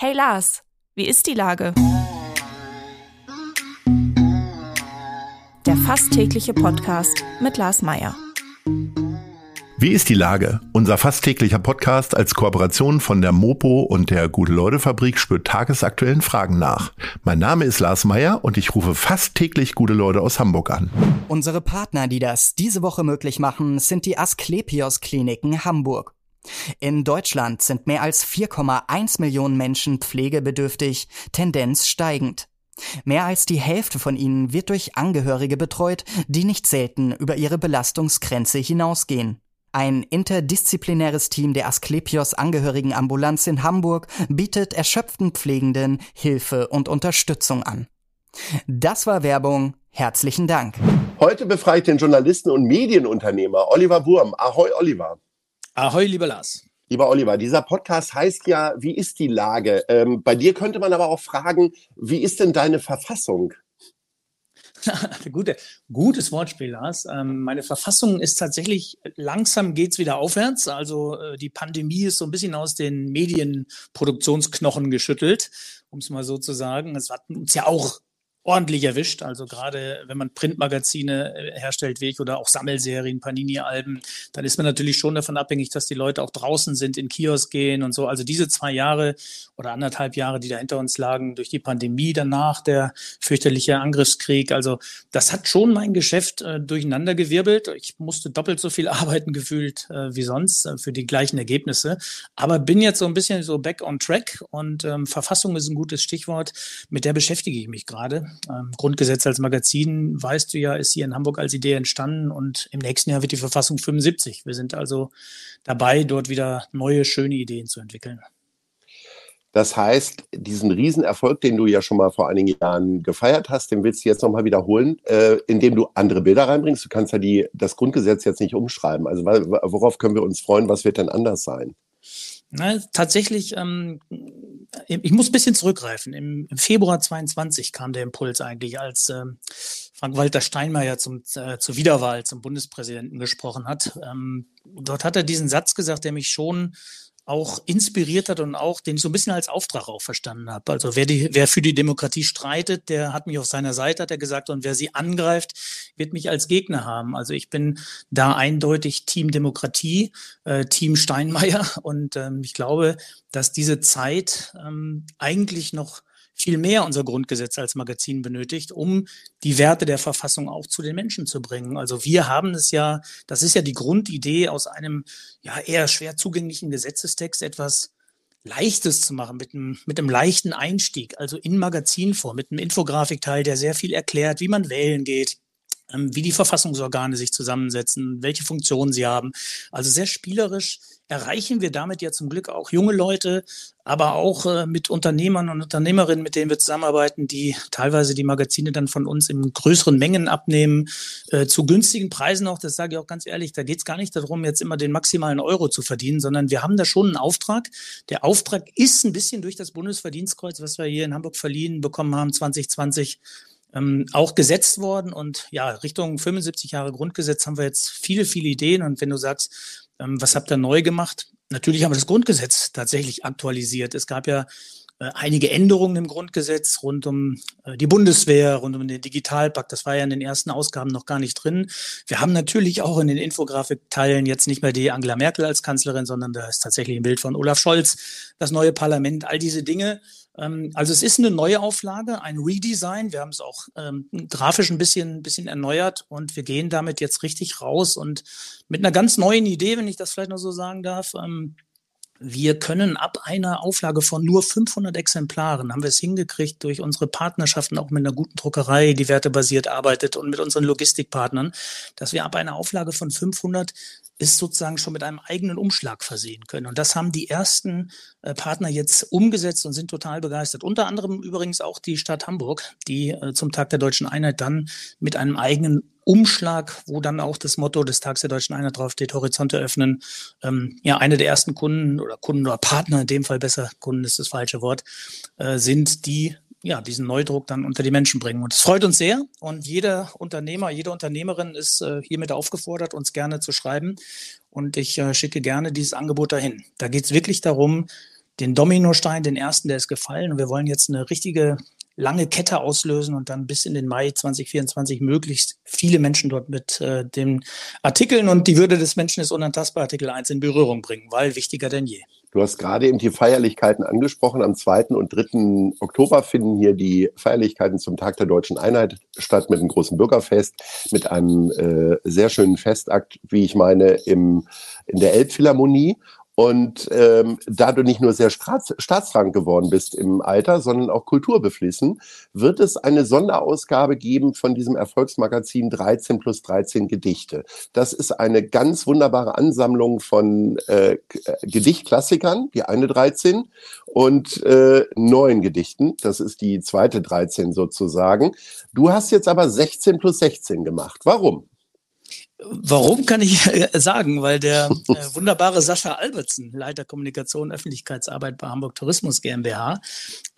Hey Lars, wie ist die Lage? Der fast tägliche Podcast mit Lars Meier. Wie ist die Lage? Unser fast täglicher Podcast als Kooperation von der Mopo und der Gute-Leute-Fabrik spürt tagesaktuellen Fragen nach. Mein Name ist Lars Meier und ich rufe fast täglich gute Leute aus Hamburg an. Unsere Partner, die das diese Woche möglich machen, sind die Asklepios Kliniken Hamburg. In Deutschland sind mehr als 4,1 Millionen Menschen pflegebedürftig, Tendenz steigend. Mehr als die Hälfte von ihnen wird durch Angehörige betreut, die nicht selten über ihre Belastungsgrenze hinausgehen. Ein interdisziplinäres Team der Asklepios Angehörigenambulanz in Hamburg bietet erschöpften Pflegenden Hilfe und Unterstützung an. Das war Werbung. Herzlichen Dank. Heute befreit den Journalisten und Medienunternehmer Oliver Wurm. Ahoi, Oliver. Ahoi, lieber Lars. Lieber Oliver, dieser Podcast heißt ja, wie ist die Lage? Ähm, bei dir könnte man aber auch fragen, wie ist denn deine Verfassung? Gute, gutes Wortspiel, Lars. Ähm, meine Verfassung ist tatsächlich, langsam geht's wieder aufwärts. Also äh, die Pandemie ist so ein bisschen aus den Medienproduktionsknochen geschüttelt, um es mal so zu sagen. Es hat uns ja auch ordentlich erwischt. Also gerade wenn man Printmagazine äh, herstellt, wie ich, oder auch Sammelserien, Panini-Alben, dann ist man natürlich schon davon abhängig, dass die Leute auch draußen sind, in Kiosk gehen und so. Also diese zwei Jahre oder anderthalb Jahre, die da hinter uns lagen, durch die Pandemie danach, der fürchterliche Angriffskrieg. Also das hat schon mein Geschäft äh, durcheinandergewirbelt. Ich musste doppelt so viel arbeiten gefühlt äh, wie sonst äh, für die gleichen Ergebnisse. Aber bin jetzt so ein bisschen so back on track und ähm, Verfassung ist ein gutes Stichwort. Mit der beschäftige ich mich gerade. Ähm, Grundgesetz als Magazin, weißt du ja, ist hier in Hamburg als Idee entstanden und im nächsten Jahr wird die Verfassung 75. Wir sind also dabei, dort wieder neue, schöne Ideen zu entwickeln. Das heißt, diesen Riesenerfolg, den du ja schon mal vor einigen Jahren gefeiert hast, den willst du jetzt nochmal wiederholen, äh, indem du andere Bilder reinbringst. Du kannst ja die, das Grundgesetz jetzt nicht umschreiben. Also worauf können wir uns freuen? Was wird denn anders sein? Na, tatsächlich, ähm, ich muss ein bisschen zurückgreifen. Im, Im, Februar 22 kam der Impuls eigentlich, als ähm, Frank-Walter Steinmeier zum, äh, zur Wiederwahl zum Bundespräsidenten gesprochen hat. Ähm, dort hat er diesen Satz gesagt, der mich schon auch inspiriert hat und auch, den ich so ein bisschen als Auftrag auch verstanden habe. Also wer, die, wer für die Demokratie streitet, der hat mich auf seiner Seite, hat er gesagt, und wer sie angreift, wird mich als Gegner haben. Also ich bin da eindeutig Team Demokratie, äh, Team Steinmeier und ähm, ich glaube, dass diese Zeit ähm, eigentlich noch viel mehr unser Grundgesetz als Magazin benötigt, um die Werte der Verfassung auch zu den Menschen zu bringen. Also wir haben es ja, das ist ja die Grundidee aus einem ja eher schwer zugänglichen Gesetzestext etwas Leichtes zu machen, mit einem, mit einem leichten Einstieg, also in Magazinform, mit einem Infografikteil, der sehr viel erklärt, wie man wählen geht, wie die Verfassungsorgane sich zusammensetzen, welche Funktionen sie haben. Also sehr spielerisch erreichen wir damit ja zum Glück auch junge Leute, aber auch äh, mit Unternehmern und Unternehmerinnen, mit denen wir zusammenarbeiten, die teilweise die Magazine dann von uns in größeren Mengen abnehmen, äh, zu günstigen Preisen auch, das sage ich auch ganz ehrlich, da geht es gar nicht darum, jetzt immer den maximalen Euro zu verdienen, sondern wir haben da schon einen Auftrag. Der Auftrag ist ein bisschen durch das Bundesverdienstkreuz, was wir hier in Hamburg verliehen bekommen haben, 2020 ähm, auch gesetzt worden. Und ja, Richtung 75 Jahre Grundgesetz haben wir jetzt viele, viele Ideen. Und wenn du sagst, ähm, was habt ihr neu gemacht? Natürlich haben wir das Grundgesetz tatsächlich aktualisiert. Es gab ja äh, einige Änderungen im Grundgesetz rund um äh, die Bundeswehr, rund um den Digitalpakt. Das war ja in den ersten Ausgaben noch gar nicht drin. Wir haben natürlich auch in den Infografikteilen jetzt nicht mehr die Angela Merkel als Kanzlerin, sondern da ist tatsächlich ein Bild von Olaf Scholz, das neue Parlament, all diese Dinge also es ist eine neue Auflage, ein Redesign. Wir haben es auch ähm, grafisch ein bisschen, bisschen erneuert und wir gehen damit jetzt richtig raus und mit einer ganz neuen Idee, wenn ich das vielleicht noch so sagen darf. Ähm, wir können ab einer Auflage von nur 500 Exemplaren, haben wir es hingekriegt durch unsere Partnerschaften auch mit einer guten Druckerei, die wertebasiert arbeitet und mit unseren Logistikpartnern, dass wir ab einer Auflage von 500 ist sozusagen schon mit einem eigenen Umschlag versehen können. Und das haben die ersten äh, Partner jetzt umgesetzt und sind total begeistert. Unter anderem übrigens auch die Stadt Hamburg, die äh, zum Tag der deutschen Einheit dann mit einem eigenen Umschlag, wo dann auch das Motto des Tags der deutschen Einheit draufsteht, Horizonte öffnen. Ähm, ja, eine der ersten Kunden oder Kunden oder Partner, in dem Fall besser, Kunden ist das falsche Wort, äh, sind die ja, diesen Neudruck dann unter die Menschen bringen. Und es freut uns sehr. Und jeder Unternehmer, jede Unternehmerin ist äh, hiermit aufgefordert, uns gerne zu schreiben. Und ich äh, schicke gerne dieses Angebot dahin. Da geht es wirklich darum, den Dominostein, den ersten, der ist gefallen. Und wir wollen jetzt eine richtige lange Kette auslösen und dann bis in den Mai 2024 möglichst viele Menschen dort mit äh, den Artikeln und die Würde des Menschen ist unantastbar Artikel 1 in Berührung bringen, weil wichtiger denn je. Du hast gerade eben die Feierlichkeiten angesprochen. Am 2. und 3. Oktober finden hier die Feierlichkeiten zum Tag der deutschen Einheit statt mit einem großen Bürgerfest, mit einem äh, sehr schönen Festakt, wie ich meine, im, in der Elbphilharmonie. Und ähm, da du nicht nur sehr staats staatsrang geworden bist im Alter, sondern auch kulturbeflissen, wird es eine Sonderausgabe geben von diesem Erfolgsmagazin 13 plus 13 Gedichte. Das ist eine ganz wunderbare Ansammlung von äh, äh Gedichtklassikern, die eine 13, und äh, neuen Gedichten. Das ist die zweite 13 sozusagen. Du hast jetzt aber 16 plus 16 gemacht. Warum? Warum kann ich äh, sagen? Weil der äh, wunderbare Sascha Albertsen, Leiter Kommunikation Öffentlichkeitsarbeit bei Hamburg Tourismus GmbH,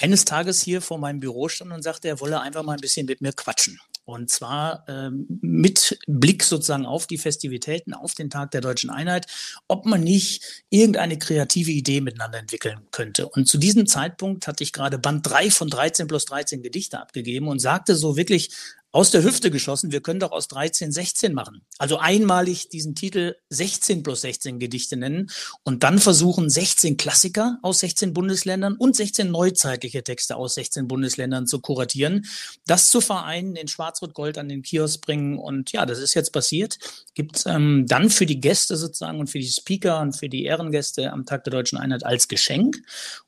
eines Tages hier vor meinem Büro stand und sagte, er wolle einfach mal ein bisschen mit mir quatschen. Und zwar ähm, mit Blick sozusagen auf die Festivitäten, auf den Tag der deutschen Einheit, ob man nicht irgendeine kreative Idee miteinander entwickeln könnte. Und zu diesem Zeitpunkt hatte ich gerade Band 3 von 13 plus 13 Gedichte abgegeben und sagte so wirklich aus der Hüfte geschossen, wir können doch aus 13 16 machen. Also einmalig diesen Titel 16 plus 16 Gedichte nennen und dann versuchen 16 Klassiker aus 16 Bundesländern und 16 neuzeitliche Texte aus 16 Bundesländern zu kuratieren, das zu vereinen, in Schwarz-Rot-Gold an den Kiosk bringen und ja, das ist jetzt passiert. Gibt ähm, dann für die Gäste sozusagen und für die Speaker und für die Ehrengäste am Tag der Deutschen Einheit als Geschenk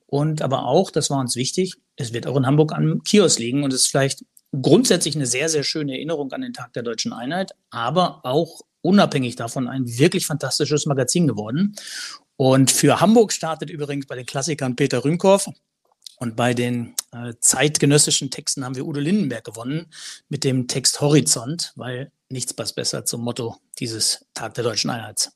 und aber auch, das war uns wichtig, es wird auch in Hamburg am Kiosk liegen und es ist vielleicht grundsätzlich eine sehr, sehr schöne Erinnerung an den Tag der deutschen Einheit, aber auch unabhängig davon ein wirklich fantastisches Magazin geworden. Und für Hamburg startet übrigens bei den Klassikern Peter Rühmkorff. Und bei den äh, zeitgenössischen Texten haben wir Udo Lindenberg gewonnen mit dem Text Horizont, weil nichts passt besser zum Motto dieses Tag der deutschen Einheit.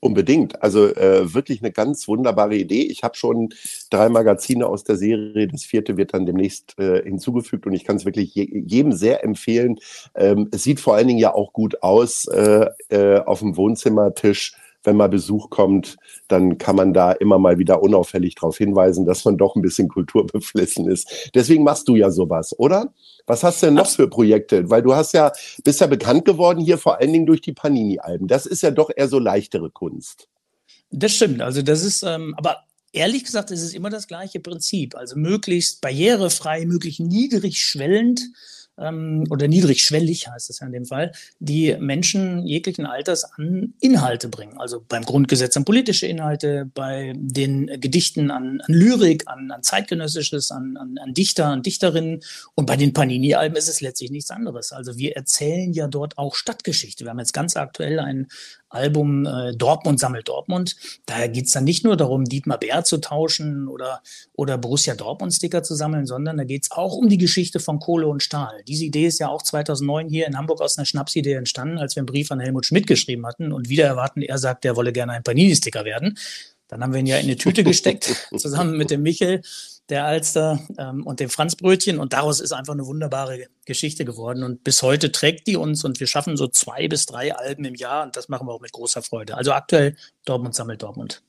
Unbedingt. Also äh, wirklich eine ganz wunderbare Idee. Ich habe schon drei Magazine aus der Serie. Das vierte wird dann demnächst äh, hinzugefügt und ich kann es wirklich je, jedem sehr empfehlen. Ähm, es sieht vor allen Dingen ja auch gut aus äh, äh, auf dem Wohnzimmertisch wenn mal Besuch kommt, dann kann man da immer mal wieder unauffällig darauf hinweisen, dass man doch ein bisschen kulturbeflissen ist. Deswegen machst du ja sowas, oder? Was hast du denn noch für Projekte? Weil du hast ja, bist ja bekannt geworden hier vor allen Dingen durch die Panini-Alben. Das ist ja doch eher so leichtere Kunst. Das stimmt. Also das ist, ähm, aber ehrlich gesagt, es ist immer das gleiche Prinzip. Also möglichst barrierefrei, möglichst niedrig schwellend ähm, oder niedrigschwellig heißt es ja in dem Fall, die Menschen jeglichen Alters an Inhalte bringen. Also beim Grundgesetz an politische Inhalte, bei den Gedichten an, an Lyrik, an, an zeitgenössisches, an, an, an Dichter, an Dichterinnen und bei den Panini-Alben ist es letztlich nichts anderes. Also wir erzählen ja dort auch Stadtgeschichte. Wir haben jetzt ganz aktuell ein, Album äh, Dortmund sammelt Dortmund. Da geht's dann nicht nur darum, Dietmar Bär zu tauschen oder, oder Borussia Dortmund-Sticker zu sammeln, sondern da geht's auch um die Geschichte von Kohle und Stahl. Diese Idee ist ja auch 2009 hier in Hamburg aus einer Schnapsidee entstanden, als wir einen Brief an Helmut Schmidt geschrieben hatten und wieder erwarten, er sagt, er wolle gerne ein Panini-Sticker werden. Dann haben wir ihn ja in eine Tüte gesteckt, zusammen mit dem Michel der Alster ähm, und dem Franzbrötchen. Und daraus ist einfach eine wunderbare Geschichte geworden. Und bis heute trägt die uns und wir schaffen so zwei bis drei Alben im Jahr und das machen wir auch mit großer Freude. Also aktuell Dortmund sammelt Dortmund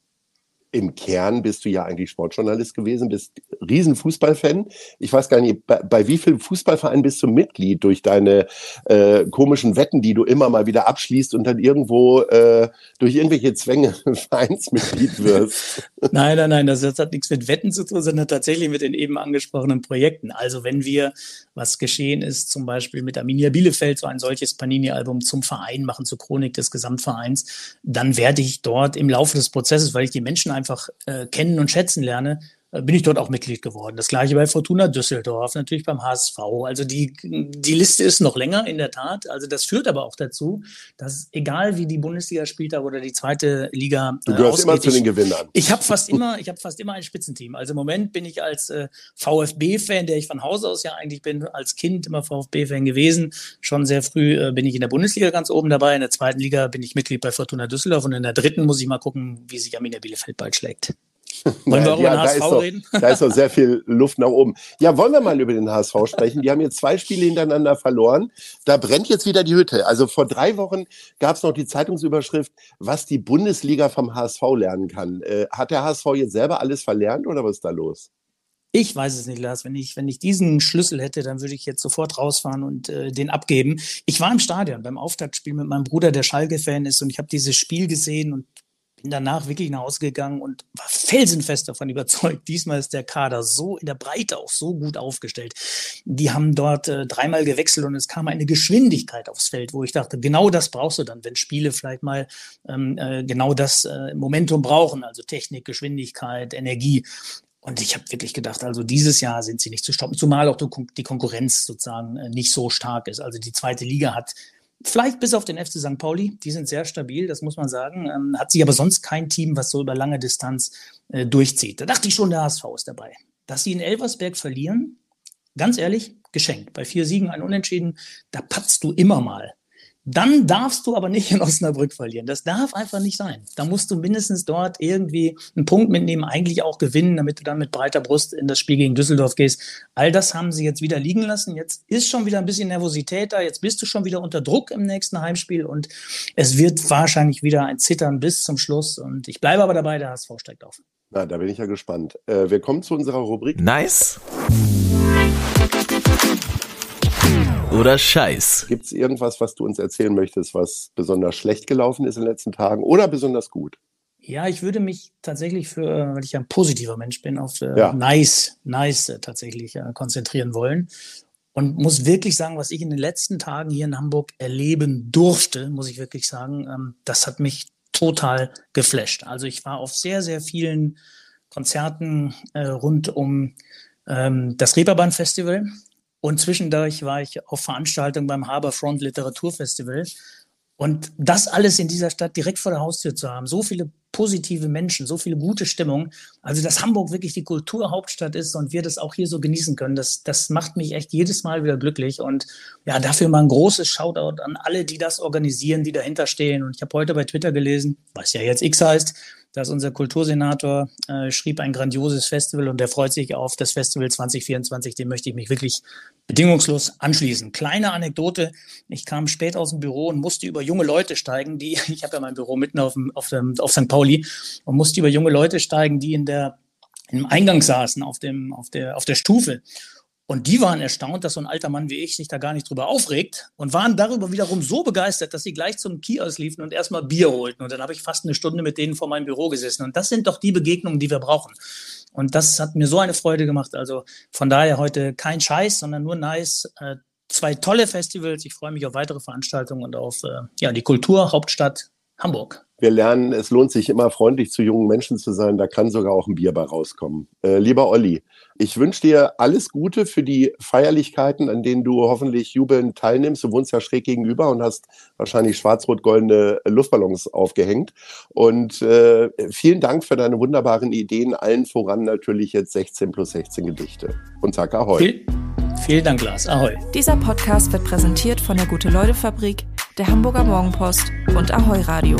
im Kern bist du ja eigentlich Sportjournalist gewesen, bist Riesenfußballfan. Ich weiß gar nicht, bei, bei wie vielen Fußballvereinen bist du Mitglied durch deine äh, komischen Wetten, die du immer mal wieder abschließt und dann irgendwo äh, durch irgendwelche Zwänge Vereinsmitglied wirst? Nein, nein, nein, das, das hat nichts mit Wetten zu tun, sondern tatsächlich mit den eben angesprochenen Projekten. Also wenn wir, was geschehen ist, zum Beispiel mit Arminia Bielefeld so ein solches Panini-Album zum Verein machen, zur Chronik des Gesamtvereins, dann werde ich dort im Laufe des Prozesses, weil ich die Menschen einfach äh, kennen und schätzen lerne, bin ich dort auch Mitglied geworden. Das gleiche bei Fortuna Düsseldorf, natürlich beim HSV. Also die, die Liste ist noch länger in der Tat. Also das führt aber auch dazu, dass egal wie die Bundesliga spielt oder die zweite Liga Du gehörst äh, immer zu den Gewinnern. Ich, ich habe fast immer, ich habe fast immer ein Spitzenteam. Also im Moment bin ich als äh, VfB-Fan, der ich von Haus aus ja eigentlich bin, als Kind immer VfB-Fan gewesen. Schon sehr früh äh, bin ich in der Bundesliga ganz oben dabei. In der zweiten Liga bin ich Mitglied bei Fortuna Düsseldorf und in der dritten muss ich mal gucken, wie sich Arminia Bielefeld bald schlägt. Wollen wir auch über den HSV da reden? Doch, da ist doch sehr viel Luft nach oben. Ja, wollen wir mal über den HSV sprechen? Die haben jetzt zwei Spiele hintereinander verloren. Da brennt jetzt wieder die Hütte. Also vor drei Wochen gab es noch die Zeitungsüberschrift, was die Bundesliga vom HSV lernen kann. Äh, hat der HSV jetzt selber alles verlernt oder was ist da los? Ich weiß es nicht, Lars. Wenn ich, wenn ich diesen Schlüssel hätte, dann würde ich jetzt sofort rausfahren und äh, den abgeben. Ich war im Stadion beim Auftaktspiel mit meinem Bruder, der Schalke-Fan ist, und ich habe dieses Spiel gesehen und bin danach wirklich nach Hause gegangen und war felsenfest davon überzeugt, diesmal ist der Kader so in der Breite auch so gut aufgestellt. Die haben dort äh, dreimal gewechselt und es kam eine Geschwindigkeit aufs Feld, wo ich dachte, genau das brauchst du dann, wenn Spiele vielleicht mal ähm, äh, genau das äh, Momentum brauchen, also Technik, Geschwindigkeit, Energie. Und ich habe wirklich gedacht, also dieses Jahr sind sie nicht zu stoppen, zumal auch die Konkurrenz sozusagen äh, nicht so stark ist. Also die zweite Liga hat vielleicht bis auf den FC St. Pauli, die sind sehr stabil, das muss man sagen. Ähm, hat sich aber sonst kein Team, was so über lange Distanz äh, durchzieht. Da dachte ich schon, der HSV ist dabei. Dass sie in Elversberg verlieren, ganz ehrlich, geschenkt. Bei vier Siegen, ein Unentschieden, da patzt du immer mal. Dann darfst du aber nicht in Osnabrück verlieren. Das darf einfach nicht sein. Da musst du mindestens dort irgendwie einen Punkt mitnehmen, eigentlich auch gewinnen, damit du dann mit breiter Brust in das Spiel gegen Düsseldorf gehst. All das haben sie jetzt wieder liegen lassen. Jetzt ist schon wieder ein bisschen Nervosität da. Jetzt bist du schon wieder unter Druck im nächsten Heimspiel und es wird wahrscheinlich wieder ein Zittern bis zum Schluss. Und ich bleibe aber dabei, der HSV steigt auf. Na, da bin ich ja gespannt. Äh, wir kommen zu unserer Rubrik. Nice oder Scheiß? Gibt es irgendwas, was du uns erzählen möchtest, was besonders schlecht gelaufen ist in den letzten Tagen oder besonders gut? Ja, ich würde mich tatsächlich für, weil ich ja ein positiver Mensch bin, auf äh, ja. nice, nice äh, tatsächlich äh, konzentrieren wollen. Und muss wirklich sagen, was ich in den letzten Tagen hier in Hamburg erleben durfte, muss ich wirklich sagen, ähm, das hat mich total geflasht. Also ich war auf sehr, sehr vielen Konzerten äh, rund um ähm, das Reeperbahn Festival. Und zwischendurch war ich auf Veranstaltungen beim Harbourfront Literaturfestival. Und das alles in dieser Stadt direkt vor der Haustür zu haben, so viele positive Menschen, so viele gute Stimmung. Also, dass Hamburg wirklich die Kulturhauptstadt ist und wir das auch hier so genießen können, das, das macht mich echt jedes Mal wieder glücklich. Und ja, dafür mal ein großes Shoutout an alle, die das organisieren, die dahinter stehen. Und ich habe heute bei Twitter gelesen, was ja jetzt X heißt, dass unser Kultursenator äh, schrieb ein grandioses Festival und der freut sich auf das Festival 2024. Dem möchte ich mich wirklich bedingungslos anschließen. Kleine Anekdote. Ich kam spät aus dem Büro und musste über junge Leute steigen, die, ich habe ja mein Büro mitten auf, dem, auf, dem, auf St. Pauli und musste über junge Leute steigen, die in der, im Eingang saßen, auf, dem, auf, der, auf der Stufe. Und die waren erstaunt, dass so ein alter Mann wie ich sich da gar nicht drüber aufregt und waren darüber wiederum so begeistert, dass sie gleich zum Kiosk liefen und erstmal Bier holten. Und dann habe ich fast eine Stunde mit denen vor meinem Büro gesessen. Und das sind doch die Begegnungen, die wir brauchen. Und das hat mir so eine Freude gemacht. Also von daher heute kein Scheiß, sondern nur nice. Äh, zwei tolle Festivals. Ich freue mich auf weitere Veranstaltungen und auf äh, ja, die Kulturhauptstadt Hamburg. Wir lernen, es lohnt sich immer freundlich zu jungen Menschen zu sein. Da kann sogar auch ein Bier bei rauskommen. Äh, lieber Olli, ich wünsche dir alles Gute für die Feierlichkeiten, an denen du hoffentlich jubelnd teilnimmst. Du wohnst ja schräg gegenüber und hast wahrscheinlich schwarz-rot-goldene Luftballons aufgehängt. Und äh, vielen Dank für deine wunderbaren Ideen. Allen voran natürlich jetzt 16 plus 16 Gedichte. Und sag Ahoi. Viel, vielen Dank, Lars. Ahoi. Dieser Podcast wird präsentiert von der Gute-Leute-Fabrik, der Hamburger Morgenpost und Ahoi Radio.